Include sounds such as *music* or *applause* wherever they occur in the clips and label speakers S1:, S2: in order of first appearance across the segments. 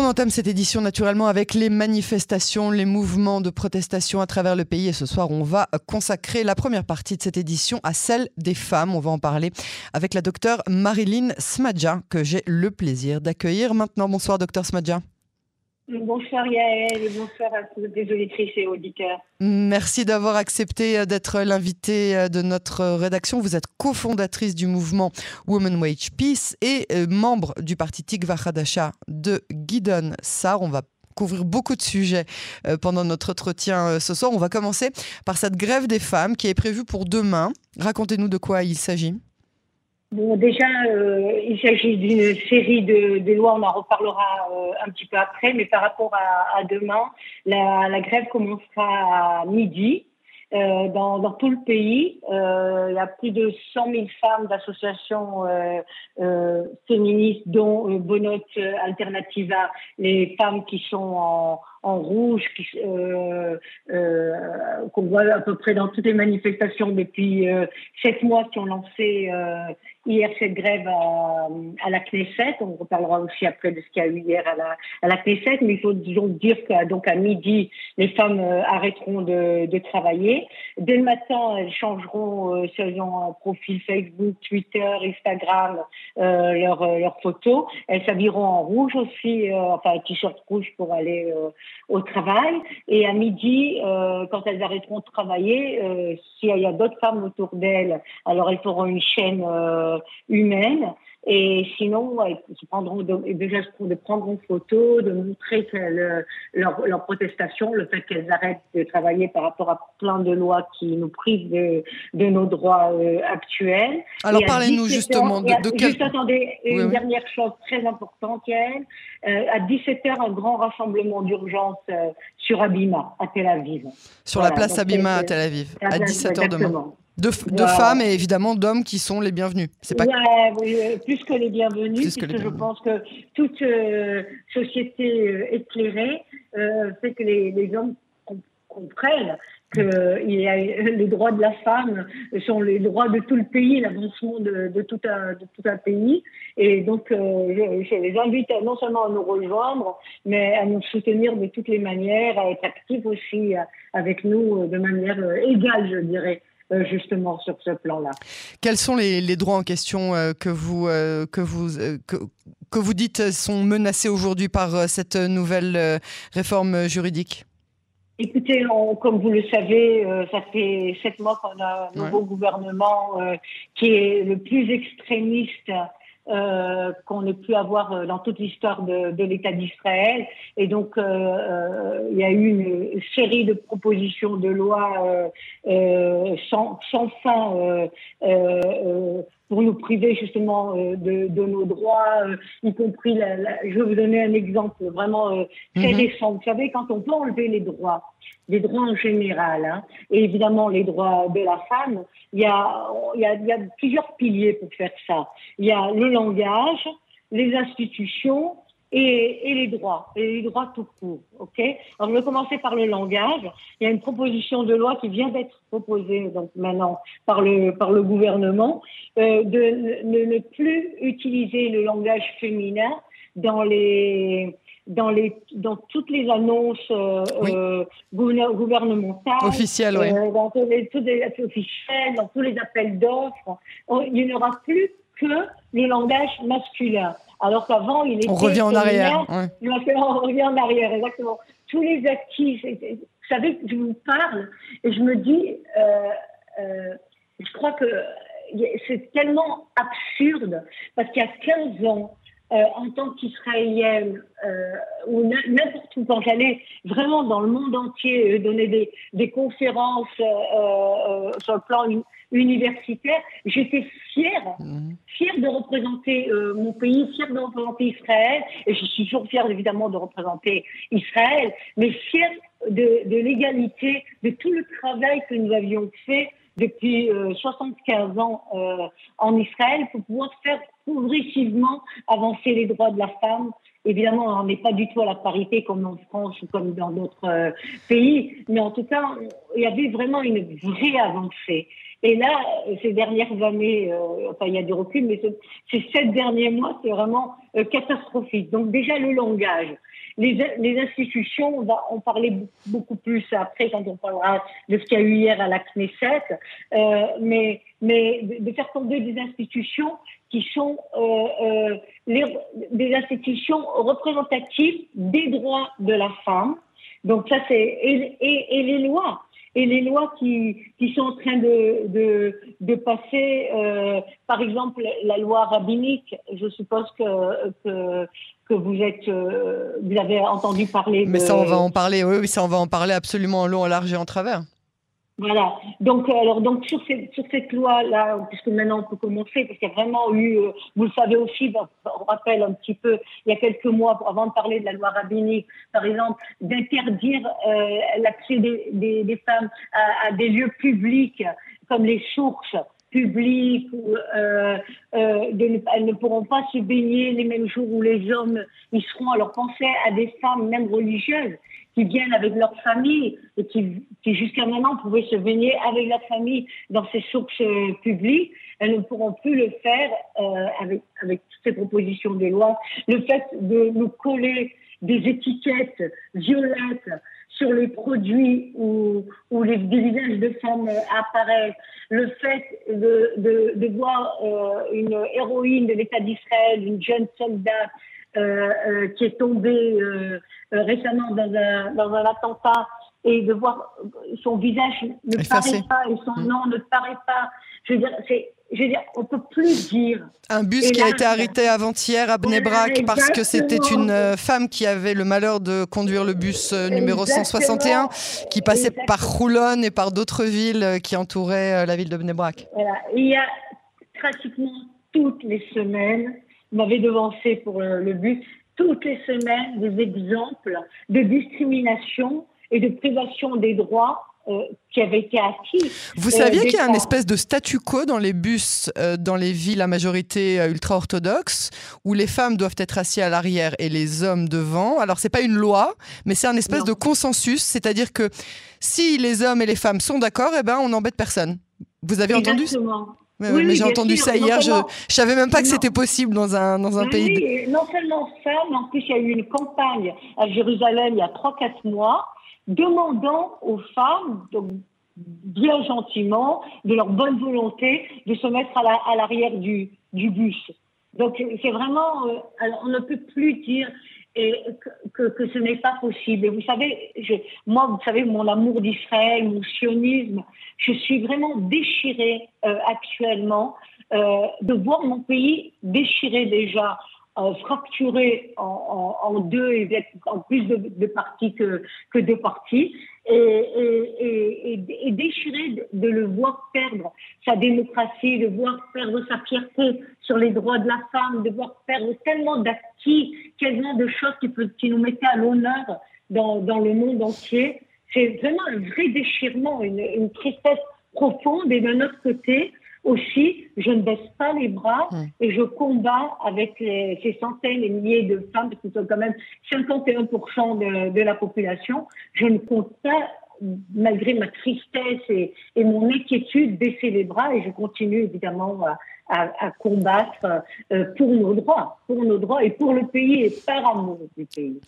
S1: On entame cette édition naturellement avec les manifestations, les mouvements de protestation à travers le pays. Et ce soir, on va consacrer la première partie de cette édition à celle des femmes. On va en parler avec la docteure Marilyn Smadja, que j'ai le plaisir d'accueillir maintenant. Bonsoir, docteur Smadja.
S2: Bonsoir Yael bonsoir à toutes les auditrices et auditeurs.
S1: Merci d'avoir accepté euh, d'être l'invité euh, de notre rédaction. Vous êtes cofondatrice du mouvement Women Wage Peace et euh, membre du parti Tikva Hadasha de Guidon Sar. On va couvrir beaucoup de sujets pendant notre entretien ce soir. On va commencer par cette grève des femmes qui est prévue pour demain. Racontez-nous de quoi il s'agit.
S2: Bon, déjà, euh, il s'agit d'une série de, lois, on en reparlera euh, un petit peu après, mais par rapport à, à demain, la, la, grève commencera à midi. Euh, dans, dans, tout le pays, euh, il y a plus de 100 000 femmes d'associations euh, féministes, dont Bonot Alternativa, les femmes qui sont en, en rouge euh, euh, qu'on voit à peu près dans toutes les manifestations depuis euh, sept mois qui ont lancé hier cette grève à, à, la Knesset. On reparlera aussi après de ce qu'il y a eu hier à la, à la Knesset, mais il faut donc dire qu'à donc à midi, les femmes arrêteront de, de, travailler. Dès le matin, elles changeront selon un profil Facebook, Twitter, Instagram, leurs leur photos. Elles s'habilleront en rouge aussi, enfin un t-shirt rouge pour aller au travail. Et à midi, euh, quand elles arrêteront de travailler, euh, s'il y a d'autres femmes autour d'elles, alors elles feront une chaîne euh, humaine. Et sinon, ils prendront déjà de prendre une photo, de montrer leur, leur, protestation, le fait qu'elles arrêtent de travailler par rapport à plein de lois qui nous privent de, de nos droits euh, actuels.
S1: Alors parlez-nous justement de, de
S2: Juste attendez, une dernière chose très importante, Yael. Euh, à 17h, un grand rassemblement d'urgence euh, sur Abima, à Tel Aviv.
S1: Sur la place Abima à Tel Aviv, à 17h demain. De, de femmes et évidemment d'hommes qui sont les bienvenus.
S2: C'est pas... oui, plus que les bienvenus, puisque je pense que toute euh, société euh, éclairée euh, fait que les, les hommes comprennent que il y a, les droits de la femme sont les droits de tout le pays, l'avancement de, de, tout un, de tout un pays. Et donc, euh, je, je, les invite non seulement à nous rejoindre, mais à nous soutenir de toutes les manières, à être actifs aussi avec nous de manière égale, je dirais. Euh, justement sur ce plan-là.
S1: Quels sont les, les, droits en question euh, que vous, euh, que, vous, que, que, vous dites sont menacés aujourd'hui par cette nouvelle réforme juridique?
S2: Écoutez, comme vous le savez, ça fait sept mois qu'on a un nouveau gouvernement qui est le plus extrémiste euh, qu'on ait pu avoir euh, dans toute l'histoire de, de l'État d'Israël. Et donc, euh, euh, il y a eu une série de propositions de loi euh, sans, sans, fin pour nous priver justement de, de, nos droits, y compris, la, la, je vais vous donner un exemple vraiment très récent. Vous savez, quand on peut enlever les droits, les droits en général, hein, et évidemment les droits de la femme, il y, a, il, y a, il y a plusieurs piliers pour faire ça. Il y a le langage, les institutions et, et, les droits, et les droits tout court. Ok? Alors, je vais commencer par le langage. Il y a une proposition de loi qui vient d'être proposée donc maintenant par le par le gouvernement euh, de ne plus utiliser le langage féminin dans les dans, les, dans toutes les annonces euh, euh gouvernementales,
S1: officielles, euh,
S2: dans tous les, tous les, officiels, dans tous les appels d'offres, il n'y aura plus que le langage masculin. Alors qu'avant, il était.
S1: On revient en arrière. Ouais.
S2: On revient en arrière, exactement. Tous les actifs. Vous savez, je vous parle et je me dis, je crois que c'est tellement absurde parce qu'il y a 15 ans, euh, en tant qu'Israélienne, euh, ou n'importe où, quand j'allais vraiment dans le monde entier euh, donner des, des conférences euh, euh, sur le plan universitaire, j'étais fière, mmh. fière de représenter euh, mon pays, fière de représenter Israël, et je suis toujours fière évidemment de représenter Israël, mais fière de, de l'égalité, de tout le travail que nous avions fait depuis euh, 75 ans euh, en Israël pour pouvoir faire progressivement avancer les droits de la femme. Évidemment, on n'est pas du tout à la parité comme en France ou comme dans d'autres euh, pays, mais en tout cas, il y avait vraiment une vraie avancée. Et là, ces dernières années, euh, enfin il y a du recul, mais ces sept derniers mois, c'est vraiment euh, catastrophique. Donc déjà le langage. Les, les, institutions, on va en parler beaucoup plus après quand on parlera de ce qu'il y a eu hier à la Knesset, euh, mais, mais de, faire tomber des institutions qui sont euh, les, des institutions représentatives des droits de la femme. Donc ça c'est et, et, et les lois et les lois qui, qui sont en train de, de, de passer, euh, par exemple la loi rabbinique, je suppose que, que, que vous êtes, euh, vous avez entendu parler.
S1: Mais ça, on va en parler. Oui, oui, ça, on va en parler absolument en long, en large et en travers.
S2: Voilà. Donc, euh, alors, donc sur, cette, sur cette loi-là, puisque maintenant on peut commencer, parce qu'il y a vraiment eu, euh, vous le savez aussi, on rappelle un petit peu, il y a quelques mois, avant de parler de la loi rabbinique, par exemple, d'interdire euh, l'accès des, des, des, femmes à, à, des lieux publics comme les sources publiques, euh, euh, de elles ne pourront pas se baigner les mêmes jours où les hommes y seront. Alors pensez à des femmes, même religieuses, qui viennent avec leur famille et qui, jusqu'à maintenant pouvaient se baigner avec la famille dans ces sources euh, publiques, elles ne pourront plus le faire euh, avec, toutes ces propositions de loi. Le fait de nous coller des étiquettes violettes sur les produits où, où les, visages de femmes apparaissent, le fait de, voir euh, une héroïne de l'État d'Israël, une jeune soldat euh, euh, qui est tombée euh, euh, récemment dans un, dans un attentat et de voir son visage ne paraît pas et son mm. nom ne paraît pas. Je veux dire, c'est je veux dire, on peut plus dire.
S1: Un bus qui a été arrêté avant-hier à Bnebrak parce que c'était une euh, femme qui avait le malheur de conduire le bus euh, numéro 161 qui passait par Roulon et par d'autres villes euh, qui entouraient la ville de Bnebrak.
S2: Voilà. Il y a pratiquement toutes les semaines, vous m'avez devancé pour le bus, toutes les semaines des exemples de discrimination et de privation des droits euh, qui avait été acquis.
S1: Vous saviez qu'il y a un espèce de statu quo dans les bus, euh, dans les villes à majorité euh, ultra-orthodoxe, où les femmes doivent être assises à l'arrière et les hommes devant? Alors, c'est pas une loi, mais c'est un espèce de consensus, c'est-à-dire que si les hommes et les femmes sont d'accord, eh ben, on n'embête personne. Vous avez entendu mais, oui, mais j'ai entendu ça hier. Je ne savais même pas que c'était possible dans un, dans un pays.
S2: Non seulement ça, mais en plus, il y a eu une campagne à Jérusalem il y a 3-4 mois demandant aux femmes, donc bien gentiment, de leur bonne volonté, de se mettre à l'arrière du, du bus. Donc c'est vraiment, euh, on ne peut plus dire que, ce n'est pas possible. Et vous savez, moi, vous savez, mon amour d'Israël, mon sionisme, je suis vraiment déchirée euh, actuellement euh, de voir mon pays déchiré déjà fracturé en, deux et en plus de, de parties que, que deux parties et, et, et, et, déchiré de, le voir perdre sa démocratie, de voir perdre sa fierté sur les droits de la femme, de voir perdre tellement d'acquis, tellement de choses qui, peut, qui nous mettaient à l'honneur dans, dans le monde entier. C'est vraiment un vrai déchirement, une, une tristesse profonde et d'un autre côté, aussi, je ne baisse pas les bras et je combats avec ces centaines et milliers de femmes, que sont quand même 51% de, de, la population. Je ne compte pas, malgré ma tristesse et, et, mon inquiétude, baisser les bras et je continue évidemment à, à, à combattre euh, pour nos droits, pour nos droits et pour le pays et par amour du pays.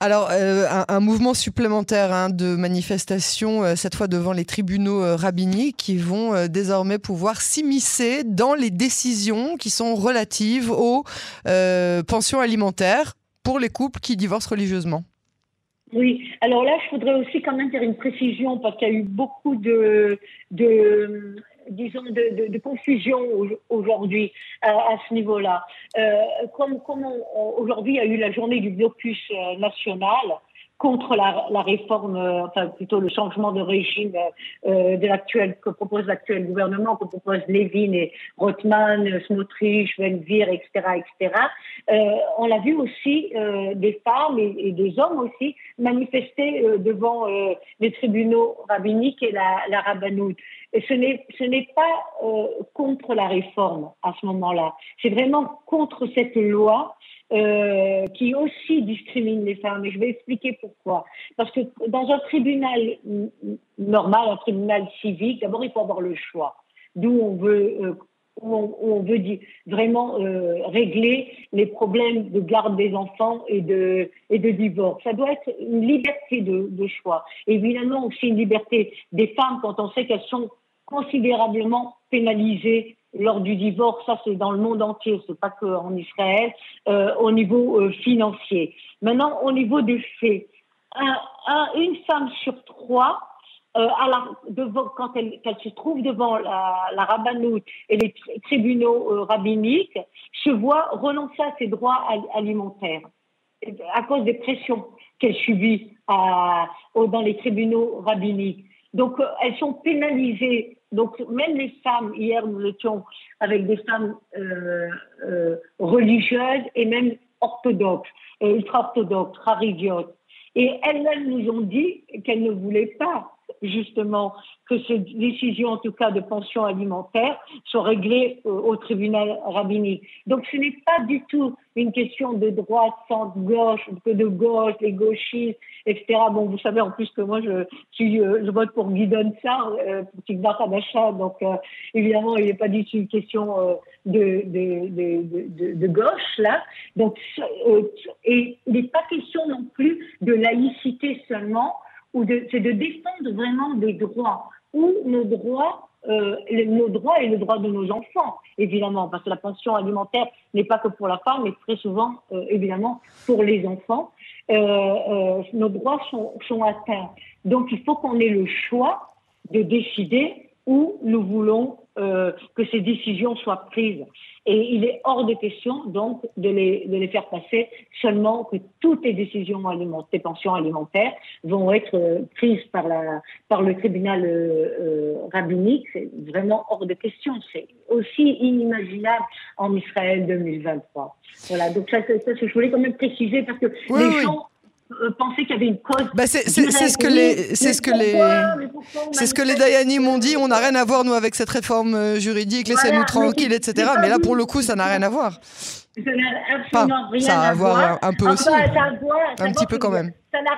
S1: Alors, euh, un, mouvement supplémentaire hein, de manifestation, euh, cette fois devant les tribunaux euh, rabbiniques, qui vont désormais pouvoir s'immiscer dans les décisions qui sont relatives aux pensions alimentaires pour les couples qui divorcent religieusement.
S2: Oui, alors là, je voudrais aussi quand même faire une précision parce qu'il y a eu beaucoup de, de disons, de, de, de confusion aujourd'hui euh, à ce niveau-là. Euh, comme, comme aujourd'hui il y a eu la journée du blocus euh, national, contre la, la, réforme, euh, enfin plutôt le changement de régime euh, de l'actuel que propose l'actuel gouvernement, que propose Levin et Rothman, Smotrich, Venvir, etc., etc. Euh, on l'a vu aussi euh, des femmes et, des hommes aussi manifester euh, devant les tribunaux rabbiniques et la, la rabbanoute. Et ce n'est ce n'est pas contre la réforme à ce moment-là. C'est vraiment contre cette loi euh, qui aussi discrimine les femmes. Et je vais expliquer pourquoi. Parce que dans un tribunal normal, un tribunal civique, d'abord, il faut avoir le choix. D'où on veut euh, on, veut vraiment euh, régler les problèmes de garde des enfants et de, et de divorce. Ça doit être une liberté de, de choix. Évidemment aussi une liberté des femmes quand on sait qu'elles sont considérablement pénalisées lors du divorce. Ça, c'est dans le monde entier, c'est pas qu'en Israël, euh, au niveau euh, financier. Maintenant, au niveau des faits, un, un, une femme sur trois euh, à la, devant, quand elle, elle, se trouve devant la, la et les tribunaux euh, rabbiniques, se voit renoncer à ses droits alimentaires à cause des pressions qu'elle subit à, dans les tribunaux rabbiniques. Donc, euh, elles sont pénalisées. Donc, même les femmes, hier, nous étions avec des femmes euh, euh, religieuses et même orthodoxes, ultra-orthodoxes, raridiotes. Et elles-mêmes nous ont dit qu'elles ne voulaient pas justement que ces décisions, en tout cas de pension alimentaire, soient réglées au tribunal rabbinique. Donc ce n'est pas du tout une question de droite, centre, gauche, que de gauche, les gauchistes, etc. Bon, vous savez en plus que moi je suis, euh, je vote pour Guidon Sar, euh, pour Tigbar d'achat, donc euh, évidemment il n'est pas du tout une question de, de, de, de, gauche là. Donc et il n'est pas question non plus de laïcité seulement ou c'est de défendre vraiment des droits, ou nos droits, euh, nos droits et le droit de nos enfants, évidemment, parce que la pension alimentaire n'est pas que pour la femme, mais très souvent, euh, évidemment, pour les enfants. Euh, euh nos droits sont, sont atteints. Donc, il faut qu'on ait le choix de décider où nous voulons euh, que ces décisions soient prises. Et il est hors de question, donc, de les, de les faire passer seulement que toutes les décisions alimentaires, des pensions alimentaires vont être euh, prises par, la, par le tribunal euh, euh, rabbinique. C'est vraiment hors de question. C'est aussi inimaginable en Israël 2023. Voilà, donc ça, ça, ça je voulais quand même préciser parce que
S1: oui,
S2: les
S1: oui.
S2: gens penser qu'il y avait une cause.
S1: Bah c'est ce que les, c'est ce que les, c'est ce que les Dayani m'ont dit. On n'a rien à voir nous avec cette réforme euh, juridique. Laissez-nous tranquilles, etc.
S2: mais
S1: là, pour le coup, ça n'a rien à voir.
S2: Ça n'a absolument rien
S1: ça a à voir un peu aussi.
S2: ça a à voir- ça a
S1: Un petit peu quand même.
S2: Ça n'a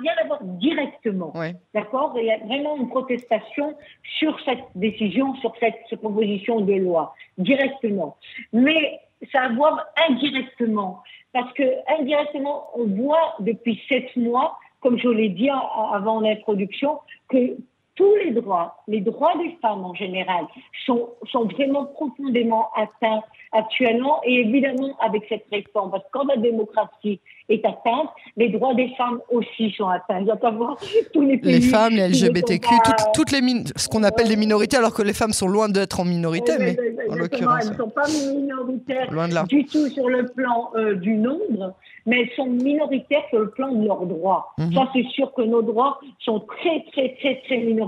S2: rien à voir directement. D'accord? Il y a vraiment une protestation sur cette décision, sur cette proposition de loi, directement. Mais ça a à voir indirectement. Parce que indirectement, on voit depuis sept mois, comme je l'ai dit avant l'introduction, que tous les droits, les droits des femmes en général, sont, sont vraiment profondément atteints actuellement et évidemment avec cette réforme. Parce que quand la démocratie est atteinte, les droits des femmes aussi sont atteints. Il doit pas voir *laughs* tous les pays.
S1: Les femmes, les LGBTQ,
S2: pas-
S1: toutes, toutes les min- ce qu'on appelle des minorités, alors que les femmes sont loin d'être en minorité, mais
S2: ouais,
S1: en l'occurrence,
S2: elles ne sont pas minoritaires
S1: loin de là.
S2: du tout sur le plan euh, du nombre, mais elles sont minoritaires sur le plan de leurs droits.
S1: Mhm.
S2: Ça, c'est sûr que nos droits sont très, très, très, très minoritaires.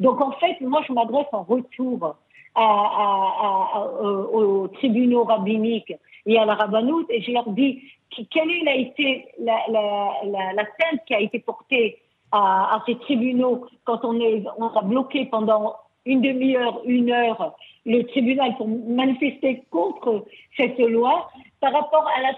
S2: Donc, en fait, moi, je m'adresse en retour aux tribunaux rabbiniques et à la rabbanoute et je leur dis quelle la, été, la, la, qui a été portée à, ces tribunaux quand on, est, on a bloqué pendant une demi-heure, une heure le tribunal pour manifester contre cette loi par rapport à la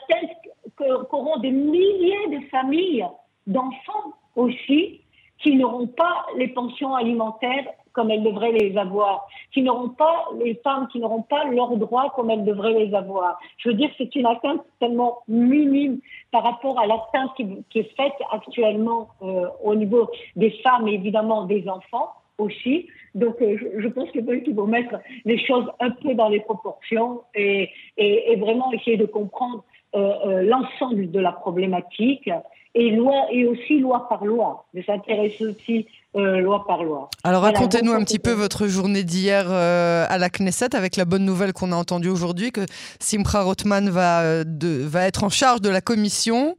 S2: que- qu'auront des milliers de familles, d'enfants aussi, qui n'auront pas les pensions alimentaires comme elles devraient les avoir, qui n'auront pas, les femmes qui n'auront pas leurs droits comme elles devraient les avoir. Je veux dire, c'est une atteinte tellement minime par rapport à l'atteinte qui, est faite actuellement euh, au niveau des femmes et évidemment des enfants aussi. Donc, euh, je, pense qu'il faut mettre les choses un peu dans les proportions et, et, et vraiment essayer de comprendre euh, euh, l'ensemble de la problématique et loi et aussi loi par loi, de s'intéresser aussi euh, loi par loi.
S1: Alors
S2: Voilà,
S1: racontez-nous un petit peu votre journée d'hier euh, à la Knesset avec la bonne nouvelle qu'on a entendue aujourd'hui que Simcha Rothman va, euh, de- va être en charge de la commission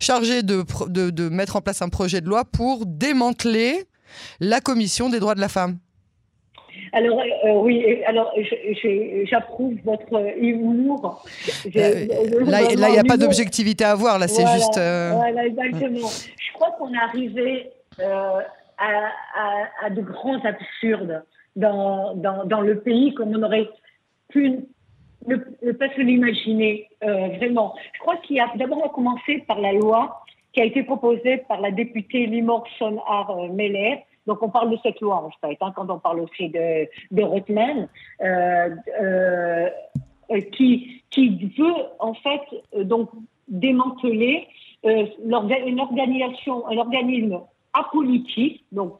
S1: chargée de, de mettre en place un projet de loi pour démanteler la commission des droits de la femme.
S2: Alors euh, oui, et alors j'approuve votre euh, humour.
S1: Euh,
S2: euh,
S1: Là, il n'y a pas d'objectivité à avoir, là, c'est
S2: Voilà,
S1: juste... euh,
S2: Voilà, exactement. Je crois qu'on est arrivé euh, à, à, à de grands absurdes dans, dans, dans le pays, comme on aurait pu ne, pas se l'imaginer euh, vraiment. Je crois qu'il y a d'abord commencé par la loi qui a été proposée par la députée Limor Sonhar Meller. Donc on parle de cette loi en fait, hein, quand on parle aussi de, de Rothman, euh, euh, qui, qui veut en fait donc démanteler un organisme apolitique, donc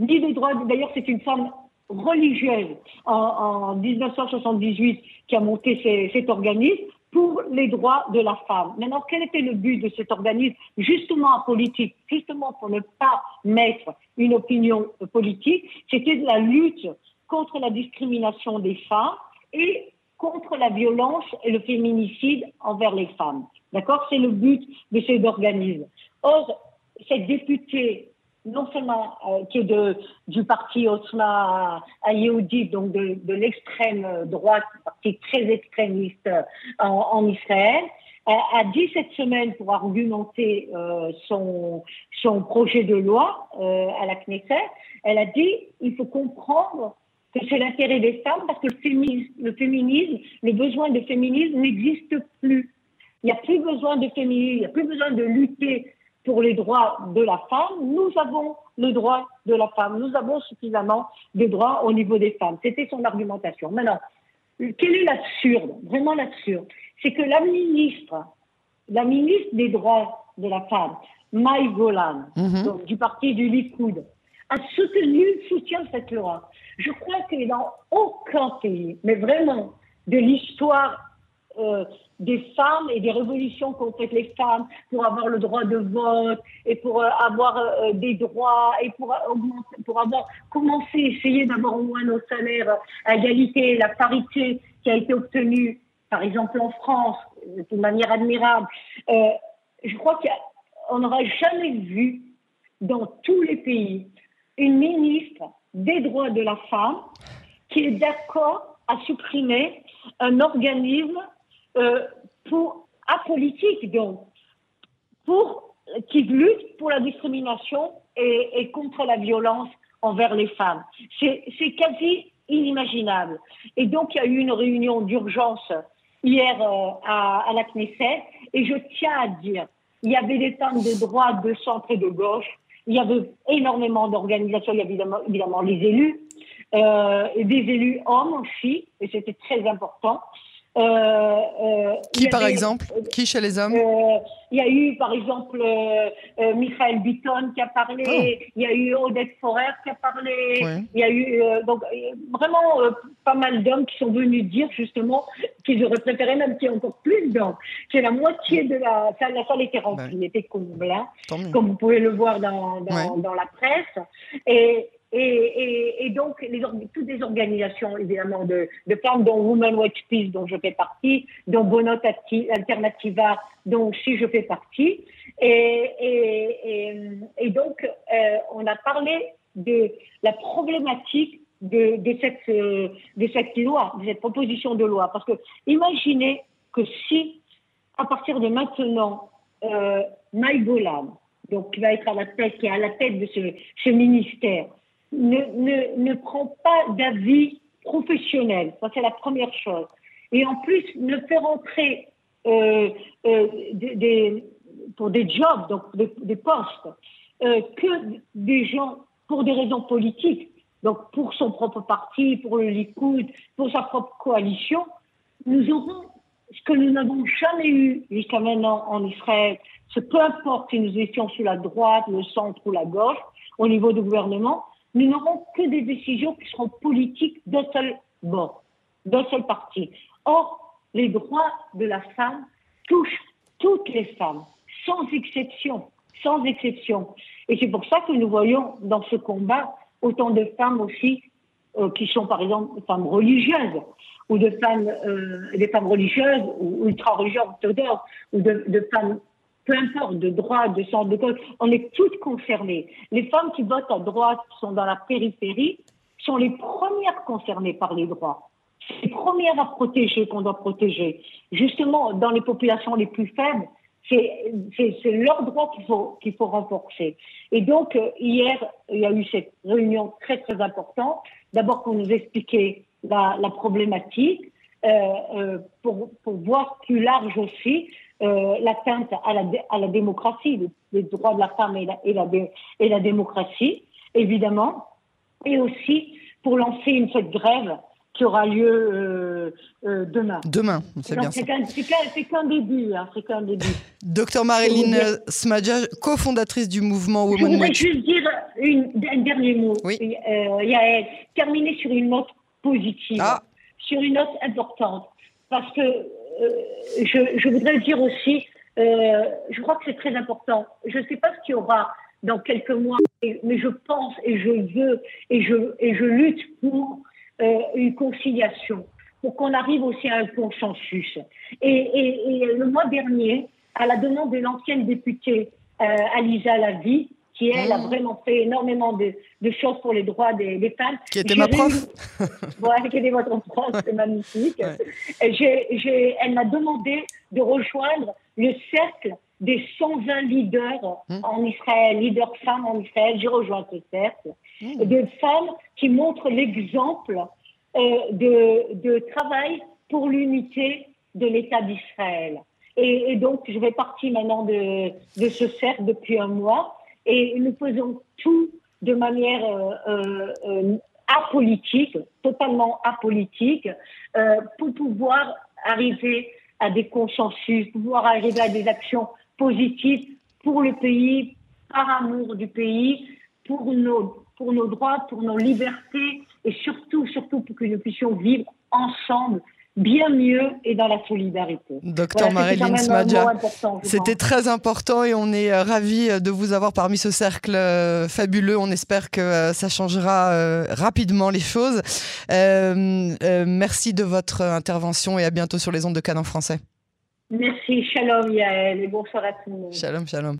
S2: ni des droits. D'ailleurs, c'est une femme religieuse en, 1978 qui a monté cet organisme pour les droits de la femme. Maintenant, quel était le but de cet organisme Justement politique, justement pour ne pas mettre une opinion politique, c'était de la lutte contre la discrimination des femmes et contre la violence et le féminicide envers les femmes. D'accord? C'est le but de cet organisme. Or, cette députée non seulement euh, qui est du parti Osma Ayoudi, donc de, l'extrême droite, parti très extrémiste euh, en, Israël, a, dit cette semaine pour argumenter euh, son, son projet de loi à la Knesset, elle a dit il faut comprendre que c'est l'intérêt des femmes parce que le féminisme, le féminisme, le besoin de féminisme n'existe plus. Il n'y a plus besoin de féminisme, il n'y a plus besoin de lutter pour les droits de la femme, nous avons le droit de la femme, nous avons suffisamment de droits au niveau des femmes. C'était son argumentation. Maintenant, quel est l'absurde, vraiment l'absurde? C'est que la ministre, la ministre des droits de la femme, Maï Golan, mhm. du parti du Likoud, a soutenu, soutient cette loi. Je crois que dans aucun pays, mais vraiment de l'histoire euh, des femmes et des révolutions contre les femmes pour avoir le droit de vote et pour euh, avoir euh, des droits et pour pour avoir commencé, essayer d'avoir au moins nos salaires à égalité, la parité qui a été obtenue, par exemple en France, de manière admirable. je crois qu'on n'aura jamais vu dans tous les pays une ministre des droits de la femme qui est d'accord à supprimer un organisme euh, pour apolitique, donc, pour, qui lutte pour la discrimination et, et contre la violence envers les femmes. C'est quasi inimaginable. Et donc, il y a eu une réunion d'urgence hier euh, à, à, la Knesset, et je tiens à dire, il y avait des femmes de droite, de centre et de gauche, il y avait énormément d'organisations, il y avait évidemment, évidemment les élus, euh, et des élus hommes aussi, et c'était très important.
S1: Euh, euh, qui, par exemple? Qui chez les hommes?
S2: euh, Il y a eu, par exemple, Michael Bitton qui a parlé, oh. il y a eu Odette Forer qui a parlé, il y a eu donc, vraiment pas mal d'hommes qui sont venus dire justement qu'ils auraient préféré même qu'il y ait encore plus d'hommes. C'est la moitié de la salle, la salle était remplie, elle était comble, comme vous pouvez le voir dans, dans, dans la presse. Et, et, et, et, donc, les, toutes les organisations, évidemment, de, de femmes, dont Women Watch Peace, dont je fais partie, dont Bonot Alternativa, dont aussi je fais partie. Et, et donc, euh, on a parlé de la problématique de, de, cette, de cette loi, de cette proposition de loi. Parce que imaginez que si, à partir de maintenant, euh, Maïgolam, donc qui va être à la tête, qui est à la tête de ce, ce ministère, ne, ne, ne prend pas d'avis professionnel. Ça, c'est la première chose. Et en plus, ne fait rentrer euh, euh, des, pour des jobs, donc des, postes, euh, que des gens pour des raisons politiques, donc pour son propre parti, pour le Likoud, pour sa propre coalition, nous aurons ce que nous n'avons jamais eu jusqu'à maintenant en Israël, ce peu importe si nous étions sur la droite, le centre ou la gauche, au niveau du gouvernement, nous n'aurons que des décisions qui seront politiques d'un seul bord, d'un seul parti. Or, les droits de la femme touchent toutes les femmes, sans exception, sans exception. Et c'est pour ça que nous voyons dans ce combat autant de femmes aussi euh, qui sont par exemple femmes religieuses ou de femmes, euh, des femmes religieuses ou ultra-religieuses orthodoxes ou de femmes peu importe, de droite, de centre, de gauche, on est toutes concernées. Les femmes qui votent à droite, qui sont dans la périphérie, sont les premières concernées par les droits. Les premières à protéger qu'on doit protéger. Justement, dans les populations les plus faibles, c'est leurs droits qu'il faut, renforcer. Et donc, euh, hier, il y a eu cette réunion très, très importante. D'abord, pour nous expliquer la, problématique, pour, pour voir plus large aussi l'atteinte à la, à la démocratie, les, droits de la femme et la, et la, et la démocratie, évidemment, et aussi pour lancer une cette grève qui aura lieu euh, euh, demain.
S1: Demain, c'est bien.
S2: C'est qu'un début, hein, c'est qu'un début. *laughs*
S1: Docteur Marilyn Smadja, cofondatrice du mouvement Women
S2: Je voudrais juste dire une, un dernier mot. Oui. Euh, Yael, terminer sur une note positive, ah. sur une note importante, parce que euh, je, je, voudrais dire aussi, euh, je crois que c'est très important. Je ne sais pas ce qu'il y aura dans quelques mois, mais je pense et je veux et je, et je lutte pour euh, une conciliation, pour qu'on arrive aussi à un consensus. Et, et, et, le mois dernier, à la demande de l'ancienne députée euh, Alisa Lavie, qui elle a mmh. vraiment fait énormément de, de, choses pour les droits des, des femmes.
S1: Qui était ma prof
S2: Ouais, qui était votre prof, c'est magnifique. Ouais. Elle m'a demandé de rejoindre le cercle des 120 leaders mmh. en Israël, leaders femmes en Israël. J'ai rejoint ce cercle. Mmh. De femmes qui montrent l'exemple euh, de, de travail pour l'unité de l'État d'Israël. Et, et, donc, je vais partir maintenant de, de ce cercle depuis un mois et nous faisons tout de manière euh, euh, euh apolitique, totalement apolitique, pour pouvoir arriver à des consensus, pouvoir arriver à des actions positives pour le pays, par amour du pays, pour nos, pour nos droits, pour nos libertés et surtout, surtout pour que nous puissions vivre ensemble bien mieux et dans la solidarité.
S1: Docteur Marilyn Smadja, c'était très important et on est euh, ravis euh, de vous avoir parmi ce cercle euh, fabuleux. On espère que ça changera rapidement les choses. merci de votre intervention et à bientôt sur les ondes de Cannes en français.
S2: Merci, shalom Yael et bonsoir à tous.
S1: Shalom, shalom.